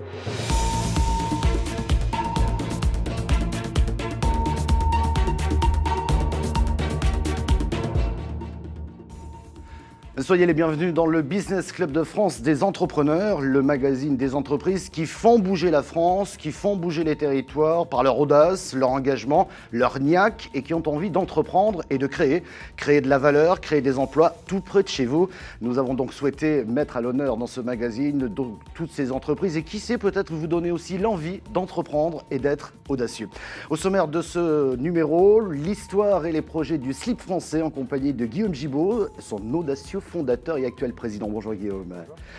you Soyez les bienvenus dans le Business Club de France des entrepreneurs, le magazine des entreprises qui font bouger la France, qui font bouger les territoires par leur audace, leur engagement, leur niaque et qui ont envie d'entreprendre et de créer, créer de la valeur, créer des emplois tout près de chez vous. Nous avons donc souhaité mettre à l'honneur dans ce magazine toutes ces entreprises et qui sait peut-être vous donner aussi l'envie d'entreprendre et d'être audacieux. Au sommaire de ce numéro, l'histoire et les projets du slip français en compagnie de Guillaume Gibaud, son audacieux fondateur et actuel président. Bonjour Guillaume.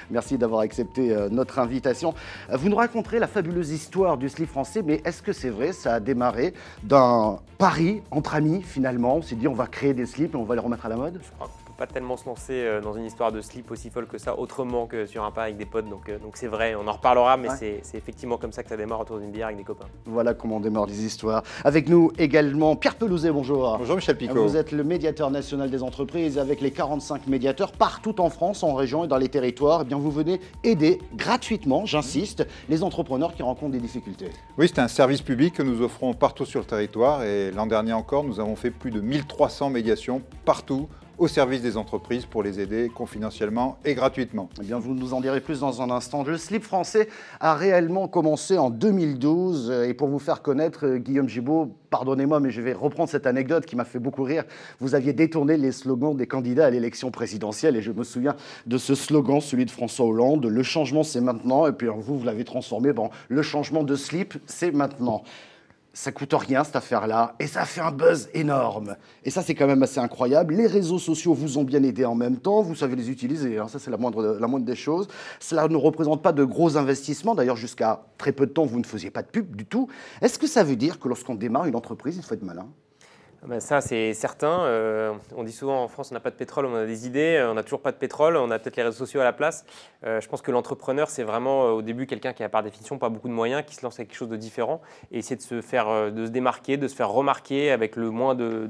Merci d'avoir accepté euh, notre invitation. Euh, vous nous raconterez la fabuleuse histoire du slip français, mais est-ce que c'est vrai? Ça a démarré d'un pari entre amis finalement. On s'est dit on va créer des slips et on va les remettre à la mode? Pas tellement se lancer euh, dans une histoire de slip aussi folle que ça, autrement que sur un pas avec des potes. Donc euh, donc c'est vrai, on en reparlera, mais c'est effectivement comme ça que ça démarre autour d'une bière avec des copains. Voilà comment on démarre des histoires. Avec nous également Pierre Pelouzet, bonjour. Bonjour Michel Picot. Vous êtes le médiateur national des entreprises avec les 45 médiateurs partout en France, en région et dans les territoires. Eh bien, vous venez aider gratuitement, j'insiste, les entrepreneurs qui rencontrent des difficultés. Oui, c'est un service public que nous offrons partout sur le territoire et l'an dernier encore, nous avons fait plus de 1300 médiations partout au service des entreprises pour les aider confidentiellement et gratuitement. Eh bien, vous nous en direz plus dans un instant. Le slip français a réellement commencé en 2012 et pour vous faire connaître, euh, Guillaume Gibault, pardonnez-moi, mais je vais reprendre cette anecdote qui m'a fait beaucoup rire. Vous aviez détourné les slogans des candidats à l'élection présidentielle et je me souviens de ce slogan, celui de François Hollande, le changement c'est maintenant, et puis vous, vous l'avez transformé, le changement de slip c'est maintenant ça coûte rien cette affaire-là, et ça fait un buzz énorme. Et ça, c'est quand même assez incroyable. Les réseaux sociaux vous ont bien aidé en même temps, vous savez les utiliser, hein. ça c'est la moindre, la moindre des choses. Cela ne représente pas de gros investissements, d'ailleurs jusqu'à très peu de temps, vous ne faisiez pas de pub du tout. Est-ce que ça veut dire que lorsqu'on démarre une entreprise, il faut être malin? Ben ça, c'est certain. Euh, on dit souvent en France, on n'a pas de pétrole, on a des idées. Euh, on n'a toujours pas de pétrole, on a peut-être les réseaux sociaux à la place. Euh, je pense que l'entrepreneur, c'est vraiment au début quelqu'un qui a par définition pas beaucoup de moyens, qui se lance avec quelque chose de différent et essayer de se faire, de se démarquer, de se faire remarquer avec le moins de,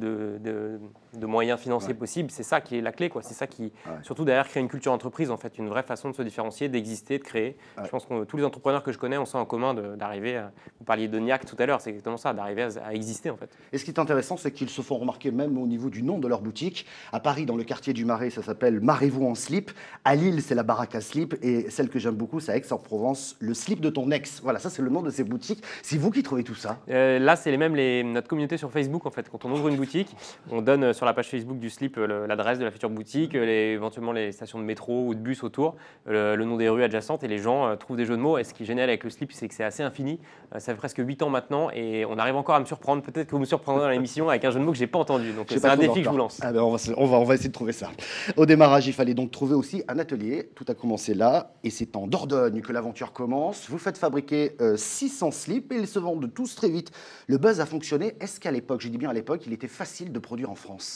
moyens financiers possibles. C'est ça qui est la clé, quoi. C'est ça qui, surtout derrière, créer une culture entreprise, en fait, une vraie façon de se différencier, d'exister, de créer. Je pense que tous les entrepreneurs que je connais ont ça en commun d'arriver. Vous parliez de NIAC tout à l'heure, c'est exactement ça, d'arriver à, à, exister, en fait. Et ce qui est intéressant, c'est qu'il ils se font remarquer même au niveau du nom de leur boutique. À Paris, dans le quartier du Marais, ça s'appelle Marez-vous en slip. À Lille, c'est la baraque à slip. Et celle que j'aime beaucoup, c'est à Aix-en-Provence, le slip de ton ex. Voilà, ça, c'est le nom de ces boutiques. C'est vous qui trouvez tout ça euh, Là, c'est les mêmes, les, notre communauté sur Facebook, en fait. Quand on ouvre une boutique, on donne euh, sur la page Facebook du slip euh, l'adresse de la future boutique, les, éventuellement les stations de métro ou de bus autour, le, nom des rues adjacentes. Et les gens trouvent des jeux de mots. Et ce qui est génial avec le slip, c'est que c'est assez infini. ça fait presque 8 ans maintenant. Et on arrive encore à me surprendre. Peut-être que vous me surprendrez dans l'émission avec un jeu de mots que j'ai pas entendu. Donc c'est un défi que je vous lance. Ah ben, on, va, on, va, on, va, essayer de trouver ça. Au démarrage, il fallait donc trouver aussi un atelier. Tout a commencé là, et c'est en Dordogne que l'aventure commence. Vous faites fabriquer 600 euh, slips et ils se vendent tous très vite. Le buzz a fonctionné. Est-ce qu'à l'époque, je dis bien à l'époque, il était facile de produire en France?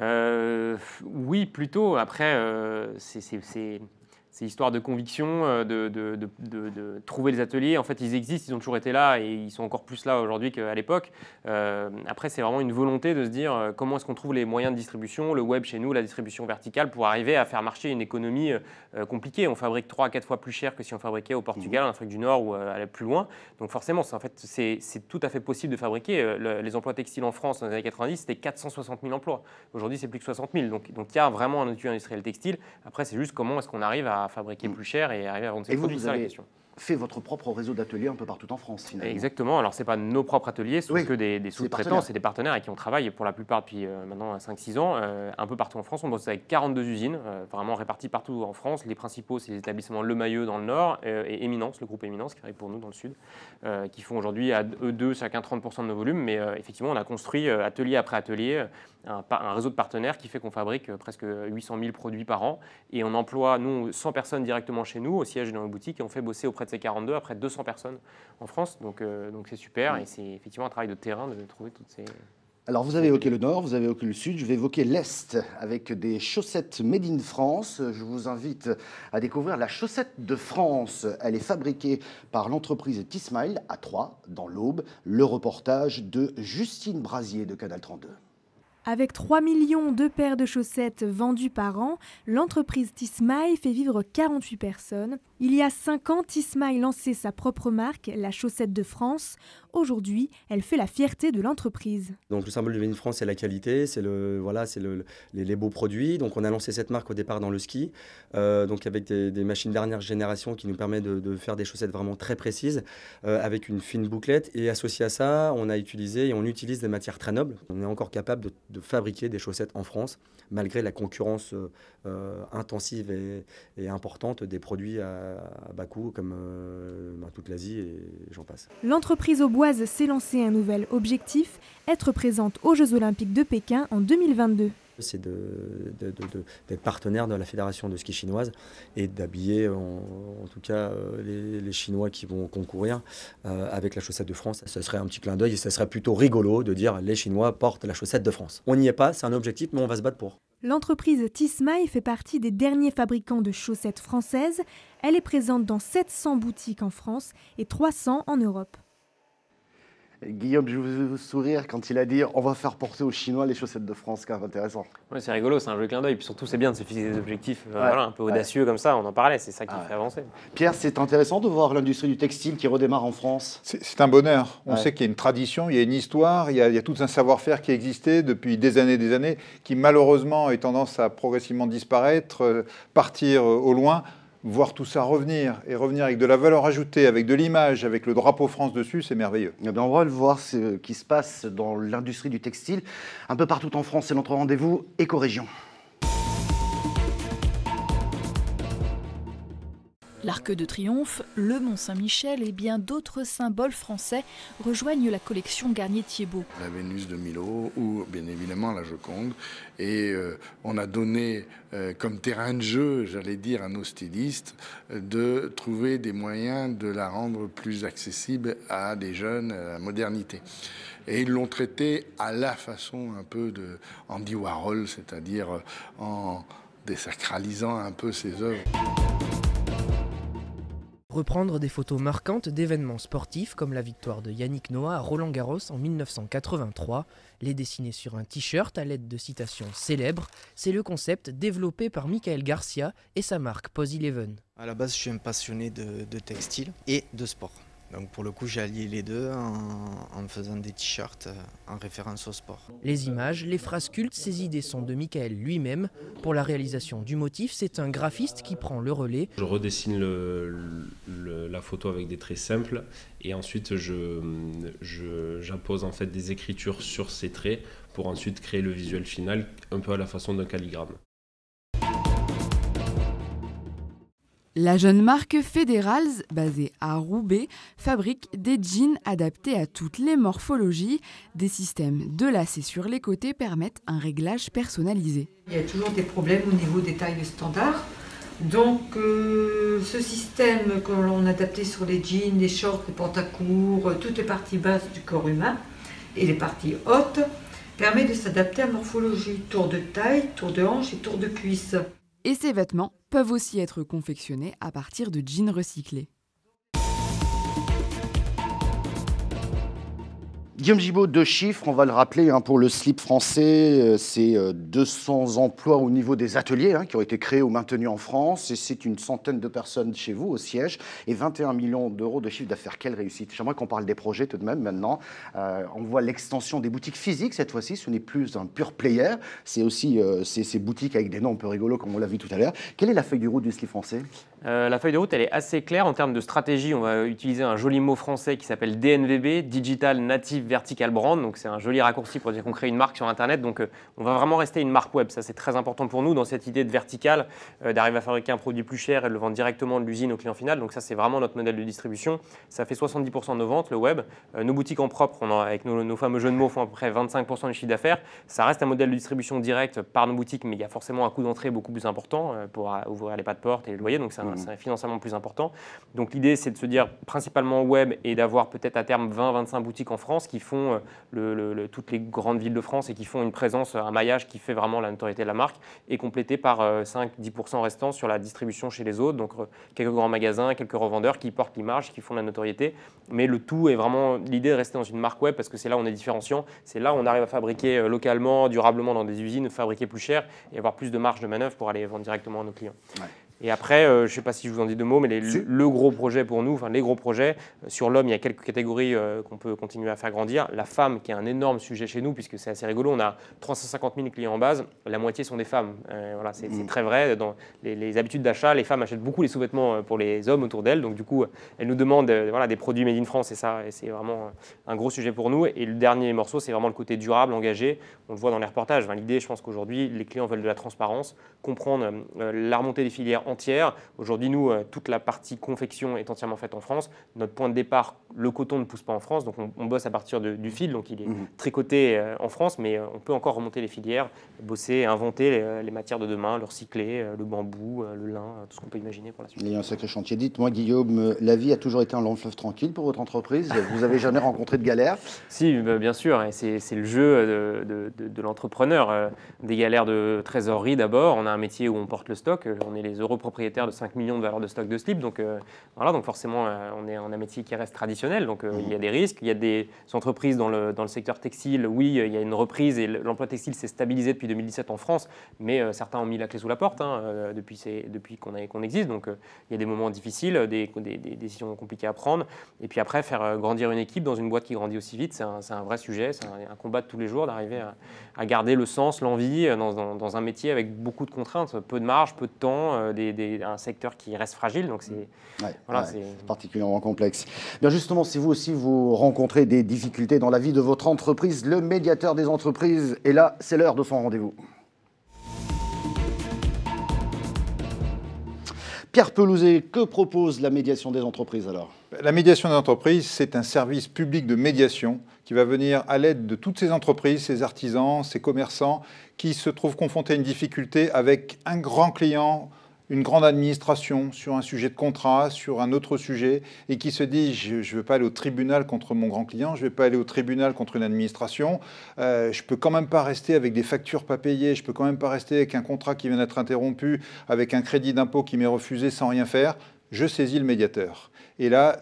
Euh, Oui, plutôt. Après, euh, c'est c'est histoire de conviction, euh, de, de, de, trouver les ateliers. En fait, ils existent, ils ont toujours été là et ils sont encore plus là aujourd'hui qu'à l'époque. Euh, après, c'est vraiment une volonté de se dire euh, comment est-ce qu'on trouve les moyens de distribution, le web chez nous, la distribution verticale, pour arriver à faire marcher une économie compliquée. On fabrique 3 à 4 fois plus cher que si on fabriquait au Portugal, mmh. en Afrique du Nord ou à plus loin. Donc forcément, en fait, c'est tout à fait possible de fabriquer. les emplois textiles en France dans les années 90, c'était 460 000 emplois. Aujourd'hui, c'est plus que 60 000. Donc il y a vraiment un outil industriel textile. Après, c'est juste comment est-ce qu'on arrive à fabriquer mm. plus cher et arriver à vendre ses produits. C'est la question fait votre propre réseau d'ateliers un peu partout en France, finalement. Exactement. Alors, ce n'est pas nos propres ateliers, ce sont que des, sous-traitants, c'est des partenaires avec qui on travaille pour la plupart depuis euh, maintenant 5-6 ans, euh, un peu partout en France. On bosse avec 42 usines, euh, vraiment réparties partout en France. Les principaux, c'est les établissements Le Mailleux dans le nord et Éminence, le groupe Éminence qui arrive pour nous dans le sud, qui font aujourd'hui à eux deux chacun 30% de nos volumes. Mais effectivement, on a construit atelier après atelier un, un, réseau de partenaires qui fait qu'on fabrique presque 800 000 produits par an et on emploie, nous, 100 personnes directement chez nous, au siège dans nos boutiques, et on fait bosser auprès de ces 42 après 200 personnes en France. Donc euh, donc c'est super et c'est effectivement un travail de terrain de trouver toutes ces... Alors vous avez évoqué le nord, vous avez évoqué le sud, je vais évoquer l'est avec des chaussettes made in France. Je vous invite à découvrir la chaussette de France. Elle est fabriquée par l'entreprise T-Smile à Troyes, dans l'Aube. Le reportage de Justine Brasier de Canal 32. Avec 3 millions de paires de chaussettes vendues par an, l'entreprise Tismaï fait vivre 48 personnes Il y a cinq ans, Tismaï lançait sa propre marque, la chaussette de France. Aujourd'hui, elle fait la fierté de l'entreprise. Donc le symbole de Made France, c'est la qualité, c'est le voilà, c'est le, les, beaux produits. Donc on a lancé cette marque au départ dans le ski, euh, donc avec des, machines dernière génération qui nous permettent de, faire des chaussettes vraiment très précises, euh, avec une fine bouclette. Et associé à ça, on a utilisé et on utilise des matières très nobles. On est encore capable de, fabriquer des chaussettes en France, malgré la concurrence euh, intensive et, et, importante des produits à à Bakou, comme bah, toute l'Asie et j'en passe. L'entreprise auboise s'est lancée un nouvel objectif, être présente aux Jeux Olympiques de Pékin en 2022 c'est d'être partenaire de la fédération de ski chinoise et d'habiller en, tout cas euh, les, Chinois qui vont concourir euh, avec la chaussette de France. Ce serait un petit clin d'œil et ce serait plutôt rigolo de dire les Chinois portent la chaussette de France. On n'y est pas, c'est un objectif, mais on va se battre pour. L'entreprise Tismaï fait partie des derniers fabricants de chaussettes françaises. Elle est présente dans 700 boutiques en France et 300 en Europe. Guillaume, je vous sourire quand il a dit on va faire porter aux Chinois les chaussettes de France, c'est intéressant. Ouais, c'est rigolo, c'est un jeu clin d'œil. Puis surtout, c'est bien de se fixer des objectifs euh, voilà, un peu audacieux comme ça, on en parlait, c'est ça qui fait avancer. Pierre, c'est intéressant de voir l'industrie du textile qui redémarre en France. C'est un bonheur. On sait qu'il y a une tradition, il y a une histoire, il y a, il y a tout un savoir-faire qui existait depuis des années et des années, qui malheureusement a tendance à progressivement disparaître, euh, partir euh, au loin voir tout ça revenir et revenir avec de la valeur ajoutée, avec de l'image, avec le drapeau France dessus, c'est merveilleux. Eh bien, on va voir ce qui se passe dans l'industrie du textile un peu partout en France. C'est notre rendez-vous éco-région. L'Arc de Triomphe, le Mont Saint-Michel et bien d'autres symboles français rejoignent la collection Garnier-Thiebaud. La Vénus de Milo ou bien évidemment la Joconde. Et euh, on a donné euh, comme terrain de jeu, j'allais dire, à nos stylistes de trouver des moyens de la rendre plus accessible à des jeunes, à la modernité. Et ils l'ont traité à la façon un peu de Andy Warhol, c'est-à-dire en désacralisant un peu ses œuvres reprendre des photos marquantes d'événements sportifs comme la victoire de Yannick Noah à Roland Garros en 1983, les dessiner sur un t-shirt à l'aide de citations célèbres, c'est le concept développé par Michael Garcia et sa marque Pose Eleven. À la base, je suis un passionné de, de textile et de sport. Donc pour le coup, j'ai allié les deux en, faisant des t-shirts euh, en référence au sport. Les images, les phrases cultes, ces idées sont de Michael lui-même. Pour la réalisation du motif, c'est un graphiste qui prend le relais. Je redessine la photo avec des traits simples et ensuite j'impose en fait des écritures sur ces traits pour ensuite créer le visuel final un peu à la façon d'un calligramme. La jeune marque Federals, basée à Roubaix, fabrique des jeans adaptés à toutes les morphologies. Des systèmes de lacets sur les côtés permettent un réglage personnalisé. Il y a toujours des problèmes au niveau des tailles standards. Donc euh, ce système que l'on a adapté sur les jeans, les shorts, les pantacourts, euh, toutes les parties basses du corps humain et les parties hautes, permet de s'adapter à morphologie, tour de taille, tour de hanche et tour de cuisse. Et ces vêtements peuvent aussi être confectionnés à partir de jeans recyclés. Guillaume Gibaud, deux chiffres, on va le rappeler, hein, pour le slip français, euh, c'est 200 euh, emplois au niveau des ateliers hein, qui ont été créés ou maintenus en France, et c'est une centaine de personnes chez vous au siège, et 21 millions d'euros de chiffre d'affaires. Quelle réussite J'aimerais qu'on parle des projets tout de même maintenant. Euh, on voit l'extension des boutiques physiques cette fois-ci, ce n'est plus un pur player, c'est aussi ces boutiques avec des noms un peu rigolos comme on l'a vu tout à l'heure. Quelle est la feuille du route du slip français? La feuille de route, elle est assez claire en termes de stratégie. On va utiliser un joli mot français qui s'appelle DNVB, Digital Native Vertical Brand. Donc c'est un joli raccourci pour dire qu'on crée une marque sur Internet. Donc euh, on va vraiment rester une marque web. Ça c'est très important pour nous dans cette idée de vertical, euh, d'arriver à fabriquer un produit plus cher et de le vendre directement de l'usine au client final. Donc ça c'est vraiment notre modèle de distribution. Ça fait 70% de nos ventes, le web. nos boutiques en propre, on avec nos, fameux jeux de mots, font à peu près 25% du chiffre d'affaires. Ça reste un modèle de distribution direct par nos boutiques, mais il y a forcément un coût d'entrée beaucoup plus important pour ouvrir les pas de porte et les loyers. Donc c'est Mmh. c'est financièrement plus important. Donc l'idée, c'est de se dire principalement web et d'avoir peut-être à terme 20-25 boutiques en France qui font euh, toutes les grandes villes de France et qui font une présence, un maillage qui fait vraiment la notoriété de la marque et complété par 5-10% euh, restants sur la distribution chez les autres. Donc euh, quelques grands magasins, quelques revendeurs qui portent l'image, qui font la notoriété. Mais le tout est vraiment l'idée de rester dans une marque web parce que c'est là où on est différenciant. C'est là où on arrive à fabriquer localement, durablement dans des usines, fabriquer plus cher et avoir plus de marge de manœuvre pour aller vendre directement à nos clients. Et après, je ne sais pas si je vous en dis deux mots, mais le gros projet pour nous, enfin les gros projets, sur l'homme, il y a quelques catégories qu'on peut continuer à faire grandir. La femme, qui est un énorme sujet chez nous, puisque c'est assez rigolo, on a 350 000 clients en base, la moitié sont des femmes. voilà, c'est mmh. très vrai. Dans les, habitudes d'achat, les femmes achètent beaucoup les sous-vêtements pour les hommes autour d'elles, donc du coup, elles nous demandent voilà, des produits made in France, et ça, et c'est vraiment un gros sujet pour nous. Et le dernier morceau, c'est vraiment le côté durable, engagé. On le voit dans les reportages. L'idée, je pense qu'aujourd'hui, les clients veulent de la transparence, comprendre euh, la remontée des filières entières. Aujourd'hui, nous, euh, toute la partie confection est entièrement faite en France. Notre point de départ, le coton ne pousse pas en France, donc on, bosse à partir du fil, donc il est mmh. tricoté euh, en France, mais on peut encore remonter les filières, bosser, inventer les, matières de demain, le recycler, le bambou, le lin, tout ce qu'on peut imaginer pour la suite. Il y a un sacré chantier. Dites-moi, Guillaume, la vie a toujours été un long fleuve tranquille pour votre entreprise? Vous n'avez jamais rencontré de galère? Si, bah, bien sûr, c'est le jeu de, de l'entrepreneur. Des galères de trésorerie d'abord, on a un métier où on porte le stock, on est les heureux propriétaires de 5 millions de valeurs de stock de slip, donc euh, voilà, donc forcément euh, on est a un métier qui reste traditionnel, donc euh, il y a des risques, il y a des entreprises dans le, dans le secteur textile, oui, il y a une reprise et l'emploi textile s'est stabilisé depuis 2017 en France, mais certains ont mis la clé sous la porte hein, depuis, depuis qu'on existe, donc il y a des moments difficiles, des, des, décisions compliquées à prendre, et puis après faire grandir une équipe dans une boîte qui grandit aussi vite, c'est un, un, vrai sujet, c'est un, combat de tous les jours d'arriver à, garder le sens, l'envie dans, dans, dans, un métier avec beaucoup de contraintes, peu de marge, peu de temps, euh, des, un secteur qui reste fragile. Donc c'est voilà, particulièrement complexe. Bien justement, si vous aussi vous rencontrez des difficultés dans la vie de votre entreprise, le médiateur des entreprises est là, c'est l'heure de son rendez-vous. Pierre Pelouzet, que propose la médiation des entreprises alors? La médiation des entreprises, c'est un service public de médiation qui va venir à l'aide de toutes ces entreprises, ces artisans, ces commerçants qui se trouvent confrontés à une difficulté avec un grand client une grande administration sur un sujet de contrat, sur un autre sujet, et qui se dit je ne veux pas aller au tribunal contre mon grand client, je ne vais pas aller au tribunal contre une administration, euh, je peux quand même pas rester avec des factures pas payées, je peux quand même pas rester avec un contrat qui vient d'être interrompu, avec un crédit d'impôt qui m'est refusé sans rien faire. Je saisis le médiateur. Et là,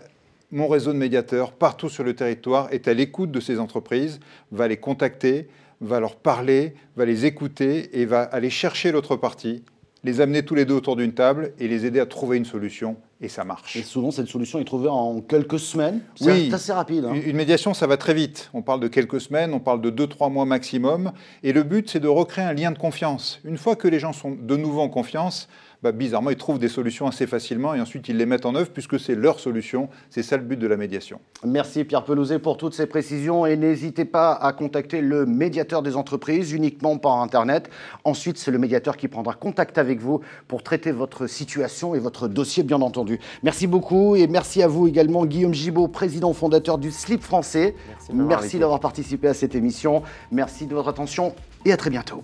mon réseau de médiateurs partout sur le territoire est à l'écoute de ces entreprises, va les contacter, va leur parler, va les écouter et va aller chercher l'autre partie les amener tous les deux autour d'une table et les aider à trouver une solution. Et ça marche. Et souvent, cette solution est trouvée en quelques semaines. C'est assez rapide. Hein. Une médiation, ça va très vite. On parle de quelques semaines, on parle de deux, trois mois maximum. Et le but, c'est de recréer un lien de confiance. Une fois que les gens sont de nouveau en confiance, bah, bizarrement, ils trouvent des solutions assez facilement et ensuite ils les mettent en œuvre puisque c'est leur solution. C'est ça le but de la médiation. Merci Pierre Pelouzet pour toutes ces précisions et n'hésitez pas à contacter le médiateur des entreprises uniquement par Internet. Ensuite, c'est le médiateur qui prendra contact avec vous pour traiter votre situation et votre dossier, bien entendu. Merci beaucoup et merci à vous également, Guillaume Gibaud, président fondateur du Slip français. Merci d'avoir participé à cette émission. Merci de votre attention et à très bientôt.